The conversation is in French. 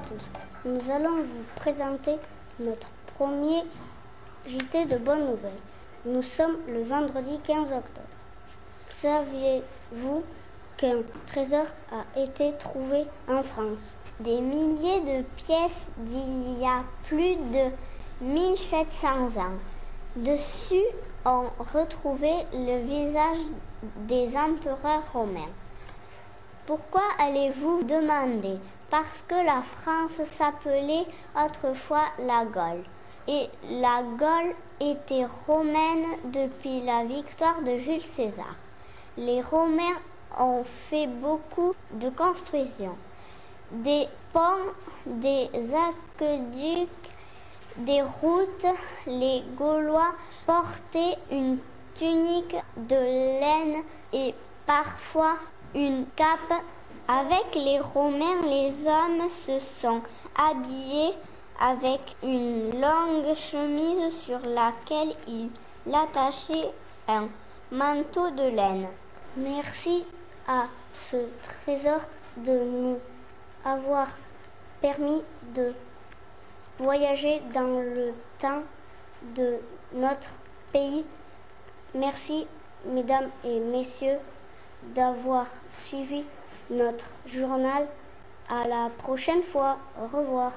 tous. Nous allons vous présenter notre premier JT de bonnes nouvelles. Nous sommes le vendredi 15 octobre. Saviez-vous qu'un trésor a été trouvé en France? Des milliers de pièces d'il y a plus de 1700 ans. Dessus, on retrouvait le visage des empereurs romains. Pourquoi allez-vous demander? Parce que la France s'appelait autrefois la Gaule. Et la Gaule était romaine depuis la victoire de Jules César. Les Romains ont fait beaucoup de constructions. Des ponts, des aqueducs, des routes. Les Gaulois portaient une tunique de laine et parfois une cape. Avec les Romains, les hommes se sont habillés avec une longue chemise sur laquelle ils attachaient un manteau de laine. Merci à ce trésor de nous avoir permis de voyager dans le temps de notre pays. Merci, mesdames et messieurs, d'avoir suivi notre journal. À la prochaine fois. Au revoir.